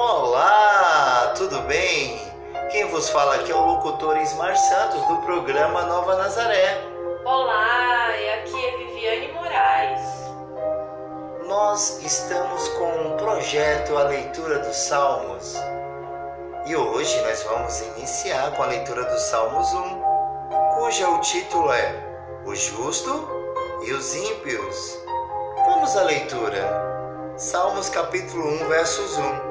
Olá, tudo bem? Quem vos fala aqui é o locutor Ismar Santos do programa Nova Nazaré. Olá, e aqui é Viviane Moraes. Nós estamos com um projeto A Leitura dos Salmos e hoje nós vamos iniciar com a leitura do Salmos 1, cuja o título é O Justo e os Ímpios. Vamos à leitura. Salmos capítulo 1, versos 1.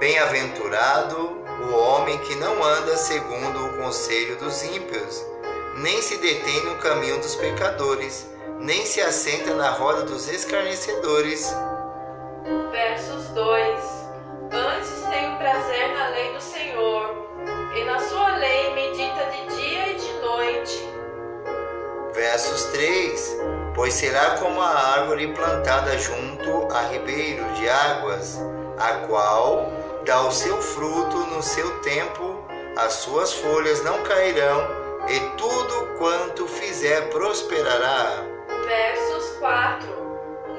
Bem-aventurado o homem que não anda segundo o conselho dos ímpios, nem se detém no caminho dos pecadores, nem se assenta na roda dos escarnecedores. Versos 2: Antes tenho prazer na lei do Senhor, e na sua lei medita de dia e de noite. Versos 3: Pois será como a árvore plantada junto a ribeiro de águas, a qual dá o seu fruto no seu tempo, as suas folhas não cairão, e tudo quanto fizer prosperará. Versos 4: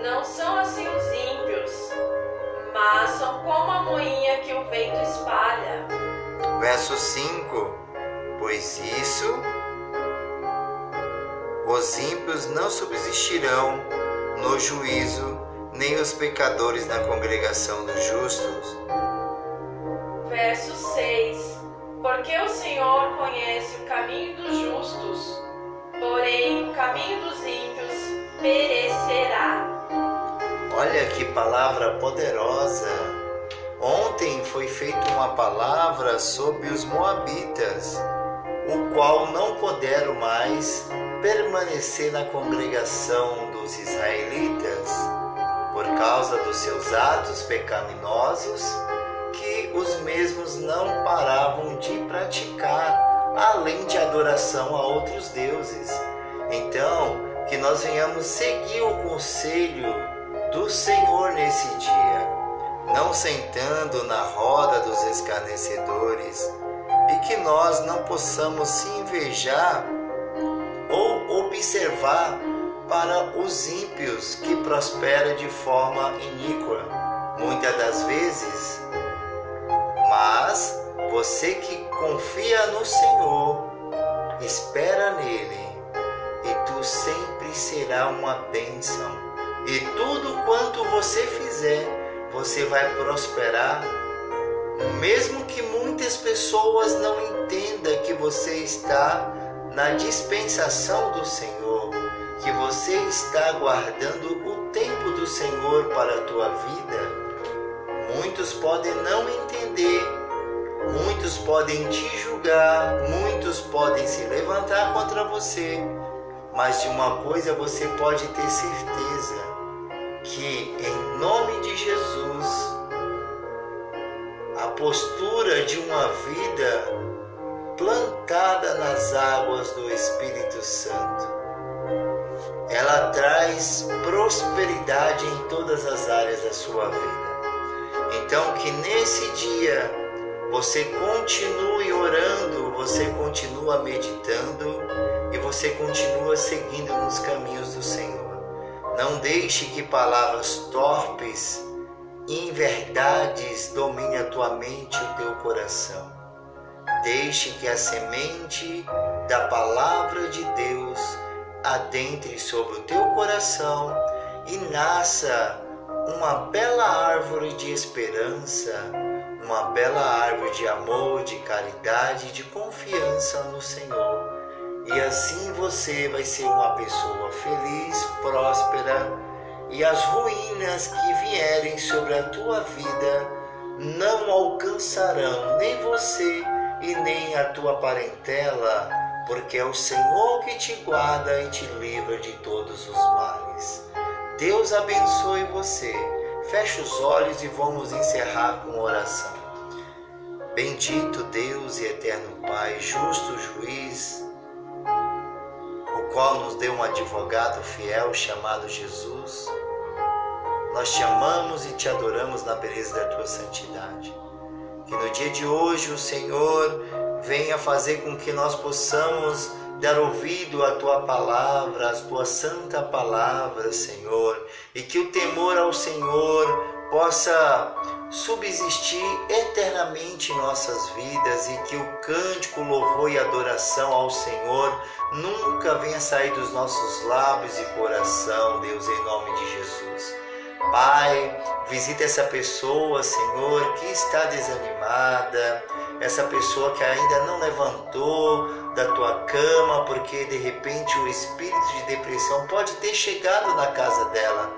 Não são assim os ímpios, mas são como a moinha que o vento espalha. Verso 5: Pois isso os ímpios não subsistirão no juízo, nem os pecadores na congregação dos justos. Verso 6: Porque o Senhor conhece o caminho dos justos, porém o caminho dos ímpios perecerá. Olha que palavra poderosa! Ontem foi feita uma palavra sobre os Moabitas, o qual não puderam mais permanecer na congregação dos israelitas por causa dos seus atos pecaminosos que os mesmos não paravam de praticar, além de adoração a outros deuses. Então, que nós venhamos seguir o conselho do Senhor nesse dia, não sentando na roda dos escarnecedores, e que nós não possamos se invejar ou observar para os ímpios que prosperam de forma iníqua. Muitas das vezes, mas você que confia no Senhor, espera nele, e tu sempre será uma bênção. E tudo quanto você fizer, você vai prosperar, mesmo que muitas pessoas não entendam que você está na dispensação do Senhor, que você está guardando o tempo do Senhor para a tua vida. Muitos podem não entender, muitos podem te julgar, muitos podem se levantar contra você, mas de uma coisa você pode ter certeza: que em nome de Jesus, a postura de uma vida plantada nas águas do Espírito Santo. Ela traz prosperidade em todas as áreas da sua vida. Então, que nesse dia você continue orando, você continua meditando e você continua seguindo nos caminhos do Senhor. Não deixe que palavras torpes, inverdades domine a tua mente e o teu coração. Deixe que a semente da palavra de Deus adentre sobre o teu coração e nasça uma bela árvore de esperança, uma bela árvore de amor, de caridade, de confiança no Senhor. E assim você vai ser uma pessoa feliz, próspera, e as ruínas que vierem sobre a tua vida não alcançarão nem você e nem a tua parentela, porque é o Senhor que te guarda e te livra de todos os males. Deus abençoe você. Feche os olhos e vamos encerrar com oração. Bendito Deus e eterno Pai, justo juiz, o qual nos deu um advogado fiel chamado Jesus. Nós te amamos e te adoramos na beleza da tua santidade. Que no dia de hoje o Senhor venha fazer com que nós possamos dar ouvido à tua palavra, à tua santa palavra, Senhor, e que o temor ao Senhor possa subsistir eternamente em nossas vidas e que o cântico, louvor e adoração ao Senhor nunca venha sair dos nossos lábios e coração, Deus, em nome de Jesus. Pai, visita essa pessoa, Senhor, que está desanimada, essa pessoa que ainda não levantou da tua cama, porque de repente o espírito de depressão pode ter chegado na casa dela.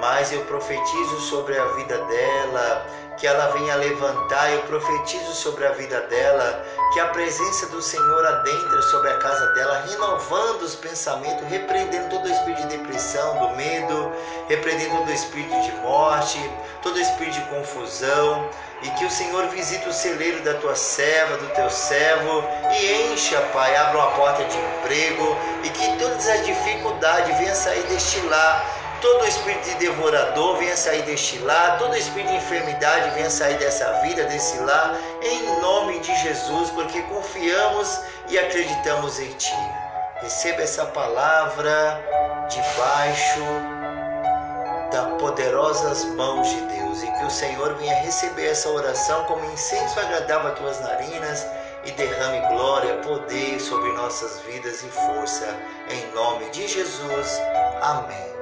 Mas eu profetizo sobre a vida dela, que ela venha levantar, eu profetizo sobre a vida dela, que a presença do Senhor adentre sobre a casa dela, renovando os pensamentos, repreendendo todo o espírito de depressão, do medo, repreendendo todo o espírito de morte, todo o espírito de confusão, e que o Senhor visite o celeiro da tua serva, do teu servo, e encha, Pai, abra uma porta de emprego, e que todas as dificuldades venham sair deste lar, todo espírito de devorador venha sair deste lar, todo espírito de enfermidade venha sair dessa vida, desse lar, em nome de Jesus, porque confiamos e acreditamos em Ti. Receba essa palavra debaixo das poderosas mãos de Deus e que o Senhor venha receber essa oração como incenso agradável a tuas narinas e derrame glória, poder sobre nossas vidas e força. Em nome de Jesus. Amém.